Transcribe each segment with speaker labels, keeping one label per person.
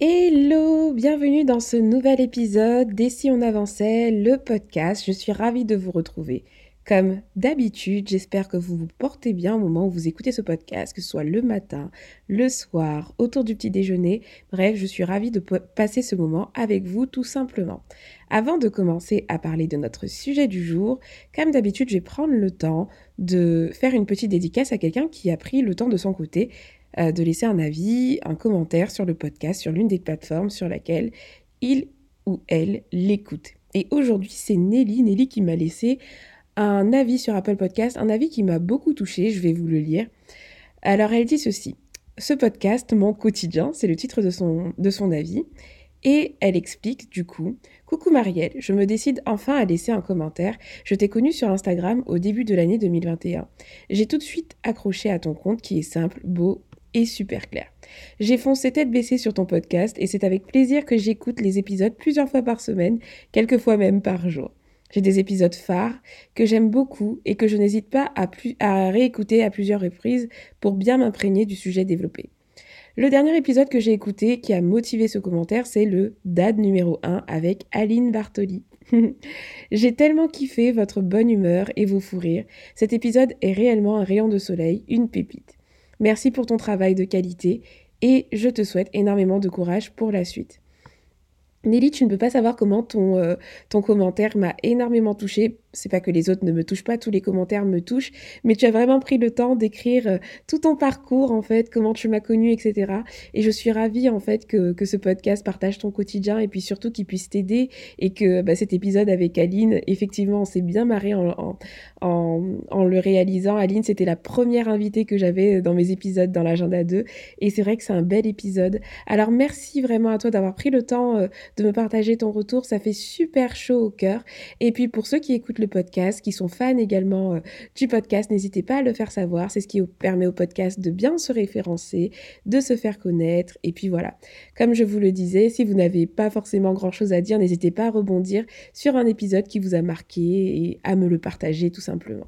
Speaker 1: Hello, bienvenue dans ce nouvel épisode d'Et si on avançait, le podcast. Je suis ravie de vous retrouver. Comme d'habitude, j'espère que vous vous portez bien au moment où vous écoutez ce podcast, que ce soit le matin, le soir, autour du petit déjeuner. Bref, je suis ravie de passer ce moment avec vous tout simplement. Avant de commencer à parler de notre sujet du jour, comme d'habitude, je vais prendre le temps de faire une petite dédicace à quelqu'un qui a pris le temps de son côté euh, de laisser un avis, un commentaire sur le podcast, sur l'une des plateformes sur laquelle il ou elle l'écoute. Et aujourd'hui, c'est Nelly, Nelly qui m'a laissé un avis sur Apple Podcast, un avis qui m'a beaucoup touché, je vais vous le lire. Alors elle dit ceci, ce podcast, mon quotidien, c'est le titre de son, de son avis, et elle explique du coup, Coucou Marielle, je me décide enfin à laisser un commentaire. Je t'ai connu sur Instagram au début de l'année 2021. J'ai tout de suite accroché à ton compte qui est simple, beau et super clair. J'ai foncé tête baissée sur ton podcast et c'est avec plaisir que j'écoute les épisodes plusieurs fois par semaine, quelques fois même par jour. J'ai des épisodes phares que j'aime beaucoup et que je n'hésite pas à, à réécouter à plusieurs reprises pour bien m'imprégner du sujet développé. Le dernier épisode que j'ai écouté qui a motivé ce commentaire, c'est le DAD numéro 1 avec Aline Bartoli. j'ai tellement kiffé votre bonne humeur et vos fous rires. Cet épisode est réellement un rayon de soleil, une pépite. Merci pour ton travail de qualité et je te souhaite énormément de courage pour la suite. Nelly, tu ne peux pas savoir comment ton, euh, ton commentaire m'a énormément touchée c'est pas que les autres ne me touchent pas, tous les commentaires me touchent, mais tu as vraiment pris le temps d'écrire euh, tout ton parcours, en fait, comment tu m'as connu, etc. Et je suis ravie, en fait, que, que ce podcast partage ton quotidien et puis surtout qu'il puisse t'aider et que bah, cet épisode avec Aline, effectivement, on s'est bien marré en, en, le réalisant. Aline, c'était la première invitée que j'avais dans mes épisodes dans l'agenda 2 et c'est vrai que c'est un bel épisode. Alors merci vraiment à toi d'avoir pris le temps euh, de me partager ton retour, ça fait super chaud au cœur. Et puis pour ceux qui écoutent le podcast, qui sont fans également euh, du podcast, n'hésitez pas à le faire savoir. C'est ce qui permet au podcast de bien se référencer, de se faire connaître. Et puis voilà, comme je vous le disais, si vous n'avez pas forcément grand-chose à dire, n'hésitez pas à rebondir sur un épisode qui vous a marqué et à me le partager tout simplement.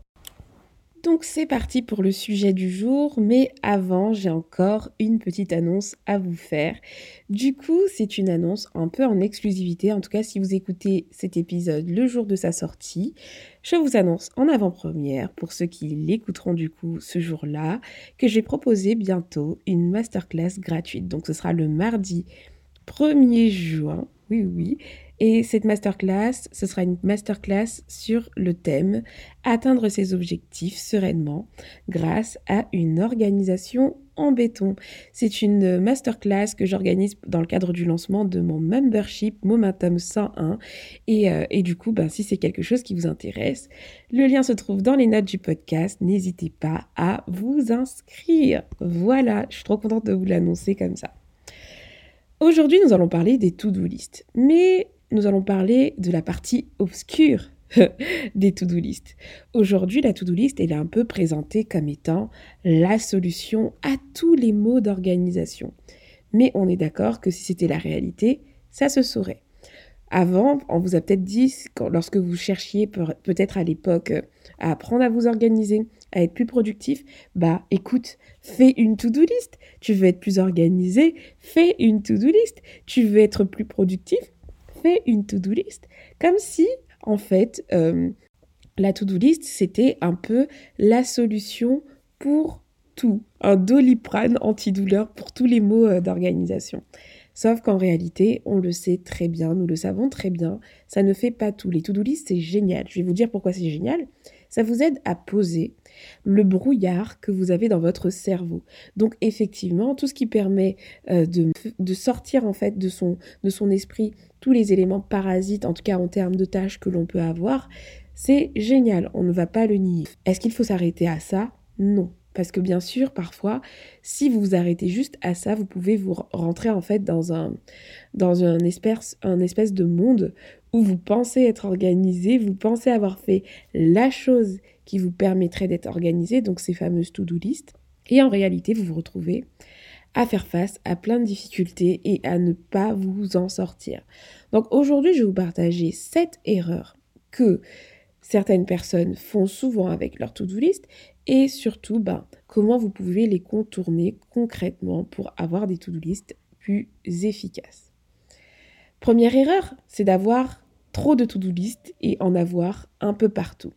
Speaker 1: Donc c'est parti pour le sujet du jour, mais avant j'ai encore une petite annonce à vous faire. Du coup c'est une annonce un peu en exclusivité, en tout cas si vous écoutez cet épisode le jour de sa sortie, je vous annonce en avant-première, pour ceux qui l'écouteront du coup ce jour-là, que j'ai proposé bientôt une masterclass gratuite. Donc ce sera le mardi 1er juin, oui oui, et cette masterclass, ce sera une masterclass sur le thème Atteindre ses objectifs sereinement grâce à une organisation en béton. C'est une masterclass que j'organise dans le cadre du lancement de mon membership Momentum 101. Et, euh, et du coup, ben, si c'est quelque chose qui vous intéresse, le lien se trouve dans les notes du podcast. N'hésitez pas à vous inscrire. Voilà, je suis trop contente de vous l'annoncer comme ça. Aujourd'hui, nous allons parler des to-do list. Mais nous allons parler de la partie obscure des to-do list. Aujourd'hui, la to-do list est un peu présentée comme étant la solution à tous les maux d'organisation. Mais on est d'accord que si c'était la réalité, ça se saurait. Avant, on vous a peut-être dit, lorsque vous cherchiez peut-être à l'époque à apprendre à vous organiser, à être plus productif, bah écoute, fais une to-do list. Tu veux être plus organisé, fais une to-do list. Tu veux être plus productif, une to-do list, comme si, en fait, euh, la to-do list, c'était un peu la solution pour tout, un doliprane antidouleur pour tous les maux euh, d'organisation. Sauf qu'en réalité, on le sait très bien, nous le savons très bien, ça ne fait pas tout. Les to-do list, c'est génial. Je vais vous dire pourquoi c'est génial. Ça vous aide à poser le brouillard que vous avez dans votre cerveau. Donc effectivement, tout ce qui permet euh, de, de, sortir en fait de son, de son esprit tous les éléments parasites, en tout cas en termes de tâches que l'on peut avoir, c'est génial, on ne va pas le nier. Est-ce qu'il faut s'arrêter à ça? Non. Parce que bien sûr, parfois, si vous vous arrêtez juste à ça, vous pouvez vous rentrer en fait dans un, dans un espèce, un espèce de monde où vous pensez être organisé, vous pensez avoir fait la chose qui vous permettrait d'être organisé, donc ces fameuses to-do list. Et en réalité, vous vous retrouvez à faire face à plein de difficultés et à ne pas vous en sortir. Donc aujourd'hui, je vais vous partager sept erreurs que certaines personnes font souvent avec leur to-do list et surtout ben, comment vous pouvez les contourner concrètement pour avoir des to-do list plus efficaces. Première erreur, c'est d'avoir trop de to-do list et en avoir un peu partout.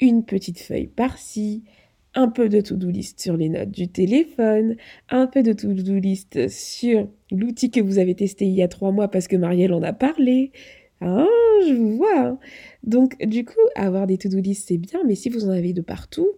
Speaker 1: Une petite feuille par-ci, un peu de to-do list sur les notes du téléphone, un peu de to-do list sur l'outil que vous avez testé il y a trois mois parce que Marielle en a parlé. Ah, je vous vois. Hein. Donc, du coup, avoir des to-do list, c'est bien, mais si vous en avez de partout,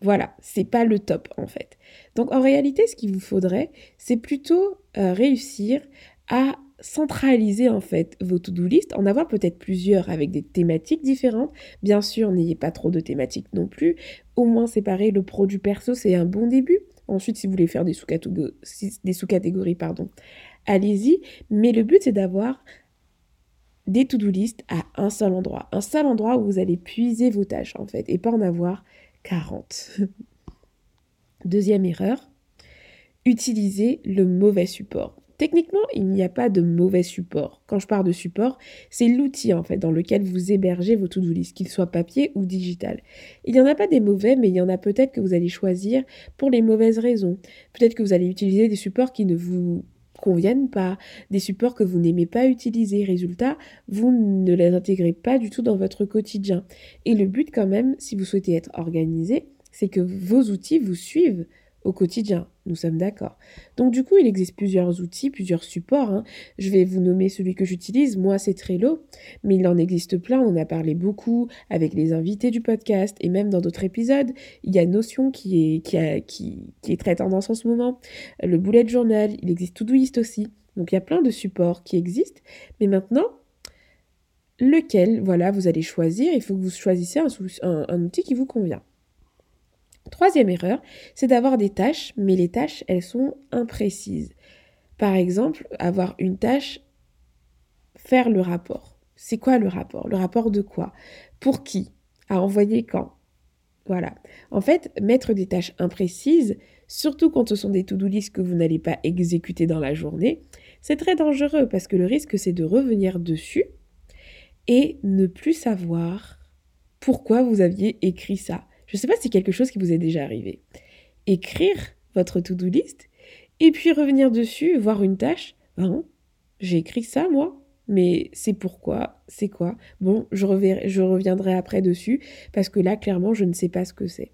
Speaker 1: voilà, c'est pas le top en fait. Donc, en réalité, ce qu'il vous faudrait, c'est plutôt euh, réussir à centraliser en fait vos to-do list, en avoir peut-être plusieurs avec des thématiques différentes. Bien sûr, n'ayez pas trop de thématiques non plus. Au moins séparer le pro du perso, c'est un bon début. Ensuite, si vous voulez faire des sous-catégories, pardon, allez-y. Mais le but, c'est d'avoir des to-do list à un seul endroit. Un seul endroit où vous allez puiser vos tâches, en fait, et pas en avoir 40. Deuxième erreur, utiliser le mauvais support. Techniquement, il n'y a pas de mauvais support. Quand je parle de support, c'est l'outil en fait dans lequel vous hébergez vos to-do list, qu'il soit papier ou digital. Il n'y en a pas des mauvais, mais il y en a peut-être que vous allez choisir pour les mauvaises raisons. Peut-être que vous allez utiliser des supports qui ne vous conviennent pas, des supports que vous n'aimez pas utiliser. Résultat, vous ne les intégrez pas du tout dans votre quotidien. Et le but quand même, si vous souhaitez être organisé, c'est que vos outils vous suivent au quotidien. Nous sommes d'accord. Donc du coup, il existe plusieurs outils, plusieurs supports. Hein. Je vais vous nommer celui que j'utilise. Moi, c'est Trello, mais il en existe plein. On a parlé beaucoup avec les invités du podcast et même dans d'autres épisodes. Il y a Notion qui est, très tendance en ce moment. Le bullet journal, il existe Todoist aussi. Donc il y a plein de supports qui existent. Mais maintenant, lequel, voilà, vous allez choisir. Il faut que vous choisissiez un outil qui vous convient. Troisième erreur, c'est d'avoir des tâches, mais les tâches, elles sont imprécises. Par exemple, avoir une tâche, faire le rapport. C'est quoi le rapport? Le rapport de quoi? Pour qui? À envoyer quand? Voilà. En fait, mettre des tâches imprécises, surtout quand ce sont des to-do list que vous n'allez pas exécuter dans la journée, c'est très dangereux parce que le risque, c'est de revenir dessus et ne plus savoir pourquoi vous aviez écrit ça. Je ne sais pas si c'est quelque chose qui vous est déjà arrivé. Écrire votre to-do list et puis revenir dessus, voir une tâche. Ben, j'ai écrit ça moi, mais c'est pourquoi, c'est quoi? Bon, je, je reviendrai après dessus parce que là, clairement, je ne sais pas ce que c'est.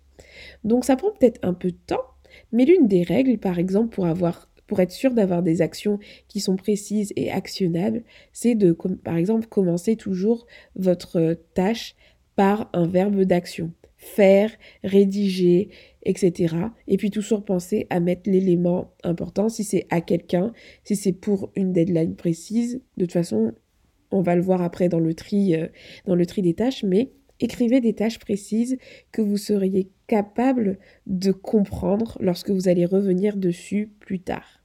Speaker 1: Donc ça prend peut-être un peu de temps, mais l'une des règles, par exemple, pour avoir pour être sûr d'avoir des actions qui sont précises et actionnables, c'est de, par exemple, commencer toujours votre tâche par un verbe d'action faire, rédiger, etc. Et puis toujours penser à mettre l'élément important, si c'est à quelqu'un, si c'est pour une deadline précise. De toute façon, on va le voir après dans le tri, euh, dans le tri des tâches, mais écrivez des tâches précises que vous seriez capable de comprendre lorsque vous allez revenir dessus plus tard.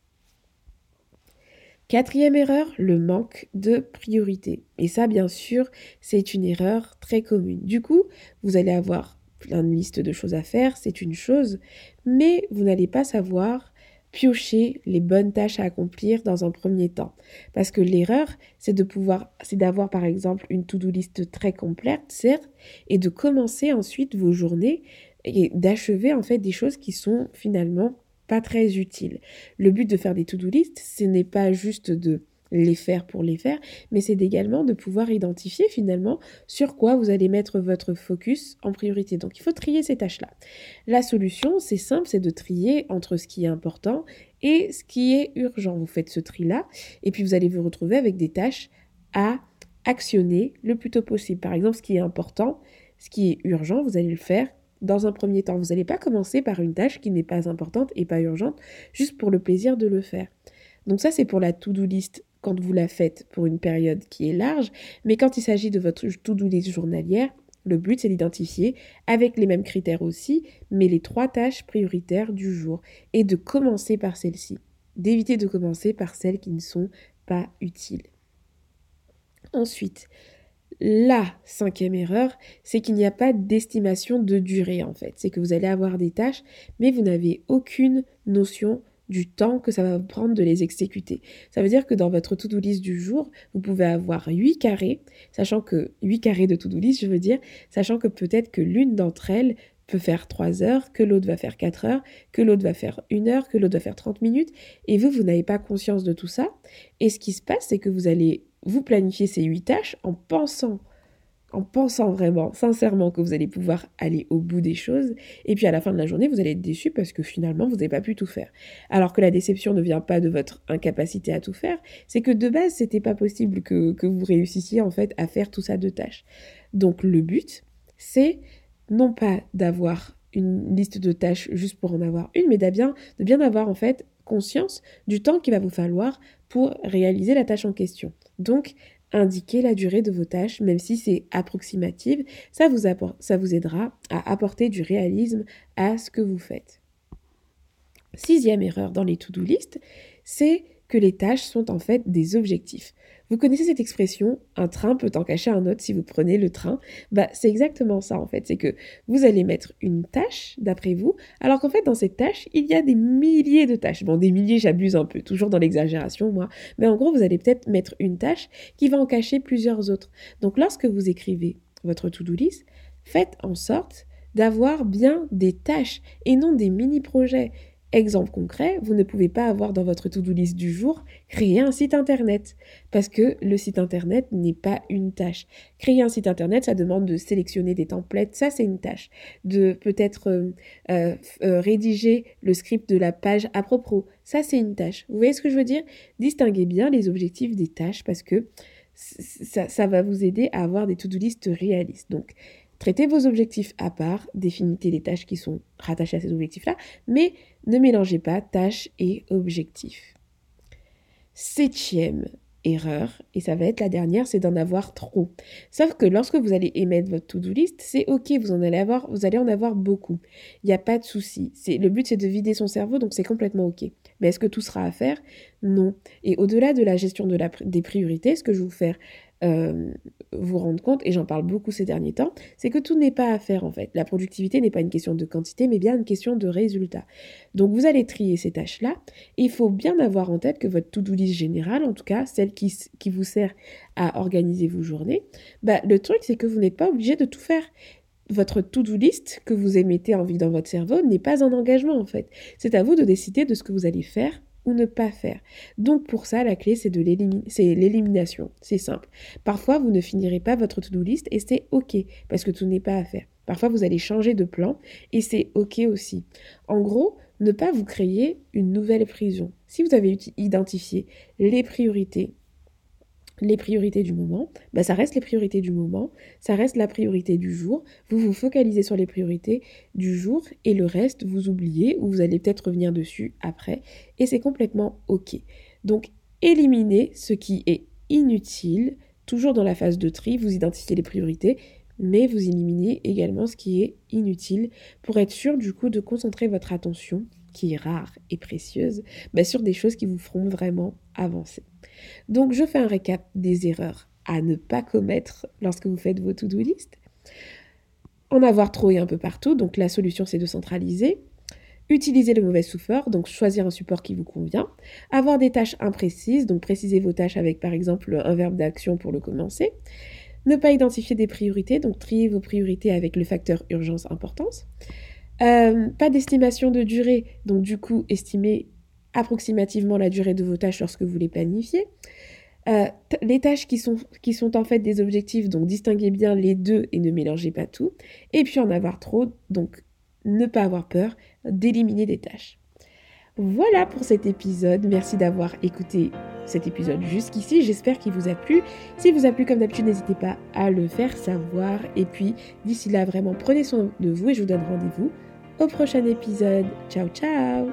Speaker 1: Quatrième erreur, le manque de priorité. Et ça, bien sûr, c'est une erreur très commune. Du coup, vous allez avoir plein de listes de choses à faire, c'est une chose, mais vous n'allez pas savoir piocher les bonnes tâches à accomplir dans un premier temps. Parce que l'erreur, c'est de pouvoir, c'est d'avoir par exemple une to-do list très complète, certes, et de commencer ensuite vos journées et d'achever en fait des choses qui sont finalement pas très utiles. Le but de faire des to-do list, ce n'est pas juste de les faire pour les faire, mais c'est également de pouvoir identifier finalement sur quoi vous allez mettre votre focus en priorité. Donc il faut trier ces tâches-là. La solution, c'est simple, c'est de trier entre ce qui est important et ce qui est urgent. Vous faites ce tri-là et puis vous allez vous retrouver avec des tâches à actionner le plus tôt possible. Par exemple, ce qui est important, ce qui est urgent, vous allez le faire dans un premier temps. Vous n'allez pas commencer par une tâche qui n'est pas importante et pas urgente juste pour le plaisir de le faire. Donc ça, c'est pour la to-do list quand vous la faites pour une période qui est large, mais quand il s'agit de votre to-do list journalière, Le but, c'est d'identifier, avec les mêmes critères aussi, mais les trois tâches prioritaires du jour et de commencer par celles-ci. D'éviter de commencer par celles qui ne sont pas utiles. Ensuite, la cinquième erreur, c'est qu'il n'y a pas d'estimation de durée en fait. C'est que vous allez avoir des tâches, mais vous n'avez aucune notion du temps que ça va vous prendre de les exécuter. Ça veut dire que dans votre to-do list du jour, vous pouvez avoir 8 carrés, sachant que 8 carrés de to-do list, je veux dire, sachant que peut-être que l'une d'entre elles peut faire 3 heures, que l'autre va faire 4 heures, que l'autre va faire 1 heure, que l'autre va faire 30 minutes, et vous, vous n'avez pas conscience de tout ça. Et ce qui se passe, c'est que vous allez vous planifier ces 8 tâches en pensant en pensant vraiment, sincèrement, que vous allez pouvoir aller au bout des choses. Et puis à la fin de la journée, vous allez être déçu parce que finalement, vous n'avez pas pu tout faire. Alors que la déception ne vient pas de votre incapacité à tout faire, c'est que de base, c'était pas possible que, vous réussissiez en fait à faire tout ça de tâches. Donc le but, c'est non pas d'avoir une liste de tâches juste pour en avoir une, mais de bien, de bien avoir en fait conscience du temps qu'il va vous falloir pour réaliser la tâche en question. Donc, indiquer la durée de vos tâches, même si c'est approximative, ça vous, aidera à apporter du réalisme à ce que vous faites. Sixième erreur dans les to-do list, c'est que les tâches sont en fait des objectifs. Vous connaissez cette expression, un train peut en cacher un autre si vous prenez le train. Bah, c'est exactement ça en fait. C'est que vous allez mettre une tâche d'après vous, alors qu'en fait dans cette tâche, il y a des milliers de tâches. Bon, des milliers, j'abuse un peu, toujours dans l'exagération moi. Mais en gros, vous allez peut-être mettre une tâche qui va en cacher plusieurs autres. Donc lorsque vous écrivez votre to-do list, faites en sorte d'avoir bien des tâches et non des mini-projets. Exemple concret, vous ne pouvez pas avoir dans votre to-do list du jour créer un site internet parce que le site internet n'est pas une tâche. Créer un site internet, ça demande de sélectionner des templates, ça c'est une tâche. De peut-être euh, euh, euh, rédiger le script de la page à propos, ça c'est une tâche. Vous voyez ce que je veux dire? Distinguez bien les objectifs des tâches parce que ça, ça va vous aider à avoir des to-do list réalistes. Donc, Traitez vos objectifs à part, définissez les tâches qui sont rattachées à ces objectifs-là, mais ne mélangez pas tâches et objectifs. Septième erreur, et ça va être la dernière, c'est d'en avoir trop. Sauf que lorsque vous allez émettre votre to-do list, c'est ok, vous en allez avoir, vous allez en avoir beaucoup. Il n'y a pas de souci. Le but, c'est de vider son cerveau, donc c'est complètement ok. Mais est-ce que tout sera à faire? Non. Et au-delà de la gestion des priorités, ce que je vais vous faire euh, vous rendre compte, et j'en parle beaucoup ces derniers temps, c'est que tout n'est pas à faire en fait. La productivité n'est pas une question de quantité, mais bien une question de résultat. Donc vous allez trier ces tâches-là, il faut bien avoir en tête que votre to-do list générale, en tout cas celle qui, qui vous sert à organiser vos journées, bah, le truc c'est que vous n'êtes pas obligé de tout faire votre to-do list que vous émettez en vie dans votre cerveau n'est pas un engagement en fait. C'est à vous de décider de ce que vous allez faire ou ne pas faire. Donc pour ça, la clé, c'est de l'élimination. C'est simple. Parfois, vous ne finirez pas votre to-do list et c'est OK parce que tout n'est pas à faire. Parfois, vous allez changer de plan et c'est OK aussi. En gros, ne pas vous créer une nouvelle prison. Si vous avez identifié les priorités, les priorités du moment, bah ça reste les priorités du moment, ça reste la priorité du jour. Vous vous focalisez sur les priorités du jour et le reste, vous oubliez ou vous allez peut-être revenir dessus après et c'est complètement OK. Donc, éliminez ce qui est inutile, toujours dans la phase de tri, vous identifiez les priorités, mais vous éliminez également ce qui est inutile pour être sûr du coup de concentrer votre attention, qui rare et précieuse, bah, sur des choses qui vous feront vraiment avancer. Donc je fais un récap des erreurs à ne pas commettre lorsque vous faites vos to-do list. En avoir trop et un peu partout, donc la solution c'est de centraliser. Utiliser le mauvais souffleur, donc choisir un support qui vous convient. Avoir des tâches imprécises, donc préciser vos tâches avec par exemple un verbe d'action pour le commencer. Ne pas identifier des priorités, donc trier vos priorités avec le facteur urgence-importance. Euh, pas d'estimation de durée, donc du coup estimer approximativement la durée de vos tâches lorsque vous les planifiez. Euh, les tâches qui sont, qui sont en fait des objectifs, donc distinguez bien les deux et ne mélangez pas tout. Et puis en avoir trop, donc ne pas avoir peur d'éliminer des tâches. Voilà pour cet épisode. Merci d'avoir écouté cet épisode jusqu'ici. J'espère qu'il vous a plu. S'il vous a plu, comme d'habitude, n'hésitez pas à le faire savoir. Et puis, d'ici là, vraiment, prenez soin de vous et je vous donne rendez-vous au prochain épisode. Ciao, ciao